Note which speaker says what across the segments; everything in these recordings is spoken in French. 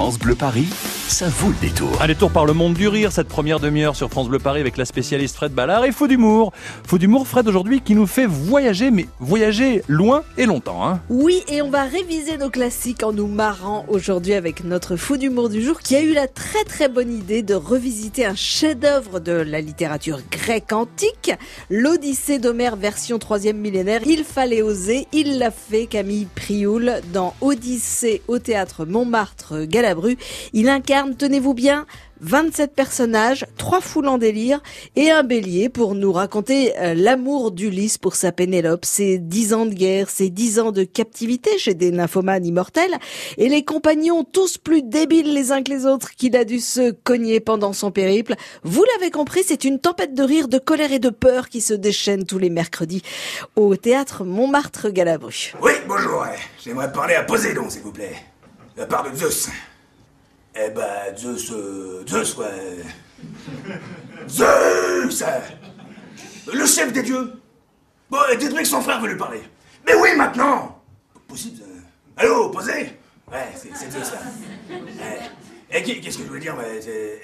Speaker 1: France Bleu Paris, ça vaut le détour.
Speaker 2: Un détour par le monde du rire, cette première demi-heure sur France Bleu Paris avec la spécialiste Fred Ballard et Faux d'humour. Faux d'humour, Fred, aujourd'hui, qui nous fait voyager, mais voyager loin et longtemps. Hein.
Speaker 3: Oui, et on va réviser nos classiques en nous marrant aujourd'hui avec notre Faux d'humour du jour qui a eu la très très bonne idée de revisiter un chef-d'œuvre de la littérature grecque antique, l'Odyssée d'Homère version troisième millénaire. Il fallait oser, il l'a fait, Camille Prioul, dans Odyssée au théâtre Montmartre Galabru. Il incarne, tenez-vous bien, 27 personnages, trois foules en délire et un bélier pour nous raconter euh, l'amour d'Ulysse pour sa Pénélope, ses dix ans de guerre, ses dix ans de captivité chez des nymphomanes immortels et les compagnons tous plus débiles les uns que les autres qu'il a dû se cogner pendant son périple. Vous l'avez compris, c'est une tempête de rire, de colère et de peur qui se déchaîne tous les mercredis au théâtre Montmartre-Galabru.
Speaker 4: Oui, bonjour. J'aimerais parler à Poséidon, s'il vous plaît. La part de Zeus. Eh ben, Zeus, euh, Zeus, ouais. Zeus euh, Le chef des dieux Bon, dites-moi que son frère veut lui parler. Mais oui, maintenant Possible. euh. Allô, posez Ouais, c'est Zeus, là. Et qu'est-ce que je voulais dire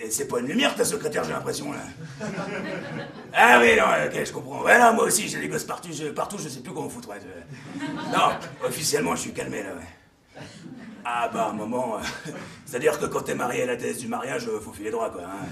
Speaker 4: c'est- pas une lumière, ta secrétaire, j'ai l'impression, là. Ah oui, non, ok, je comprends. Ouais, non, moi aussi, j'ai des gosses partout, je, partout, je sais plus comment foutre. ouais, Non, officiellement, je suis calmé, là, ouais. Ah bah, un moment... euh, C'est-à-dire que quand t'es marié à la thèse du mariage, euh, faut filer droit, quoi. hein.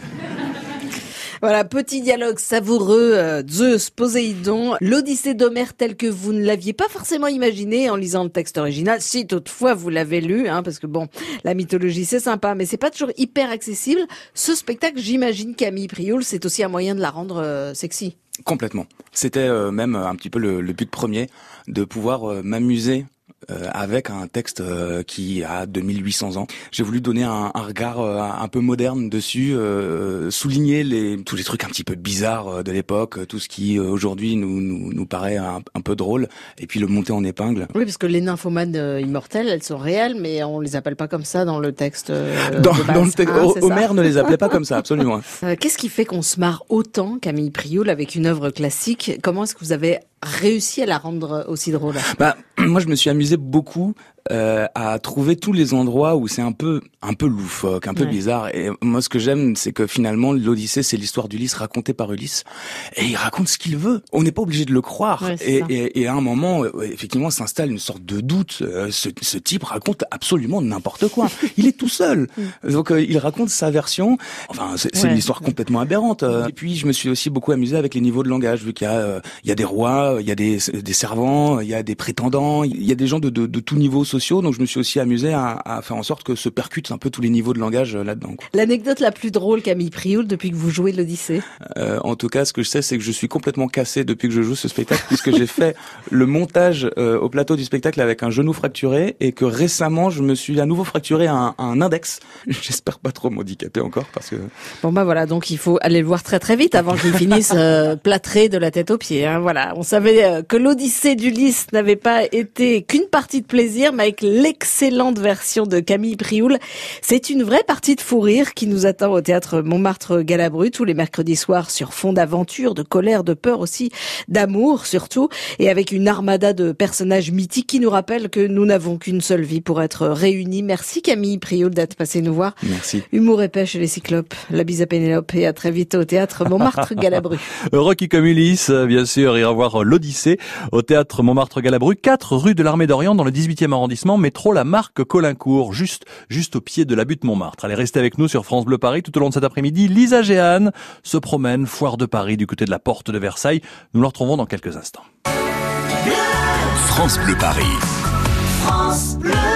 Speaker 3: Voilà, petit dialogue savoureux, euh, Zeus, Poséidon, l'Odyssée d'Homère telle que vous ne l'aviez pas forcément imaginé en lisant le texte original, si toutefois vous l'avez lu, hein, parce que bon, la mythologie c'est sympa, mais c'est pas toujours hyper accessible. Ce spectacle, j'imagine Camille Prioul, c'est aussi un moyen de la rendre euh, sexy.
Speaker 5: Complètement. C'était euh, même un petit peu le, le but premier de pouvoir euh, m'amuser euh, avec un texte euh, qui a 2800 ans. J'ai voulu donner un, un regard euh, un peu moderne dessus, euh, souligner les, tous les trucs un petit peu bizarres euh, de l'époque, euh, tout ce qui euh, aujourd'hui nous, nous, nous paraît un, un peu drôle, et puis le monter en épingle.
Speaker 3: Oui, parce que les nymphomanes euh, immortelles, elles sont réelles, mais on les appelle pas comme ça dans le texte. euh,
Speaker 5: Dans,
Speaker 3: de base,
Speaker 5: dans le texte,
Speaker 3: hein,
Speaker 5: Ho-
Speaker 3: c'est ça
Speaker 5: Homère ne les appelait pas comme ça, absolument.
Speaker 3: Euh, Qu'est-ce qui fait qu'on se marre autant, Camille Prioul, avec une œuvre classique? Comment est-ce que vous avez réussi à la rendre aussi drôle?
Speaker 5: Bah, moi, je me suis amusé beaucoup euh, à trouver tous les endroits où c'est un peu, un peu loufoque, un peu
Speaker 3: Ouais.
Speaker 5: bizarre. Et moi, ce que j'aime, c'est que finalement, l'Odyssée, c'est l'histoire d'Ulysse racontée par Ulysse, et il raconte ce qu'il veut. On n'est pas obligé de le croire.
Speaker 3: Ouais,
Speaker 5: et, et, et à un moment, euh, effectivement, s'installe une sorte de doute. Euh, ce, ce type raconte absolument n'importe quoi. il est tout seul, donc euh, il raconte sa version. Enfin, c'est
Speaker 3: Mm. Ouais.
Speaker 5: une histoire complètement aberrante. Euh, Et puis, je me suis aussi beaucoup amusé avec les niveaux de langage, vu qu'il y a, euh, il y a des rois, il y a des, des servants, il y a des prétendants, il y a des gens de, de, de tous niveaux sociaux. Donc, je me suis aussi amusé à, à faire en sorte que se percutent un peu tous les niveaux de langage euh, là-dedans.
Speaker 3: L'anecdote la plus drôle, Camille Prioul, depuis que vous jouez l'Odyssée
Speaker 5: Euh, en tout cas, ce que je sais, c'est que je suis complètement cassé depuis que je joue ce spectacle, puisque j'ai fait le montage euh, au plateau du spectacle avec un genou fracturé, et que récemment, je me suis à nouveau fracturé un, un index. J'espère pas trop m'handicaper encore, parce que
Speaker 3: Bon bah voilà, donc il faut aller le voir très très vite avant qu'il finisse euh, plâtré de la tête aux pieds. Hein, voilà, on savait que l'Odyssée d'Ulysse n'avait pas été qu'une partie de plaisir, mais avec l'excellente version de Camille Prioul, c'est une vraie partie de fou rire qui nous attend au théâtre Montmartre-Galabru tous les mercredis soirs sur fond d'aventure, de colère, de peur aussi, d'amour surtout, et avec une armada de personnages mythiques qui nous rappellent que nous n'avons qu'une seule vie pour être réunis. Merci Camille Prioul d'être passé nous voir.
Speaker 5: merci.
Speaker 3: Humour et pêche et les cyclopes. La bise à Pénélope et à très vite au théâtre Montmartre-Galabru.
Speaker 2: Rocky comme Ulysse, bien sûr, ira voir euh, l'Odyssée au théâtre Montmartre-Galabru, 4 rue de l'Armée d'Orient dans le 18e arrondissement, métro La Marque Colincourt, juste, juste au pied de la butte Montmartre. Allez, restez avec nous sur France Bleu Paris tout au long de cet après-midi. Lisa Géane se promène, foire de Paris du côté de la porte de Versailles. Nous la retrouvons dans quelques instants.
Speaker 1: France Bleu Paris.
Speaker 6: France Bleu.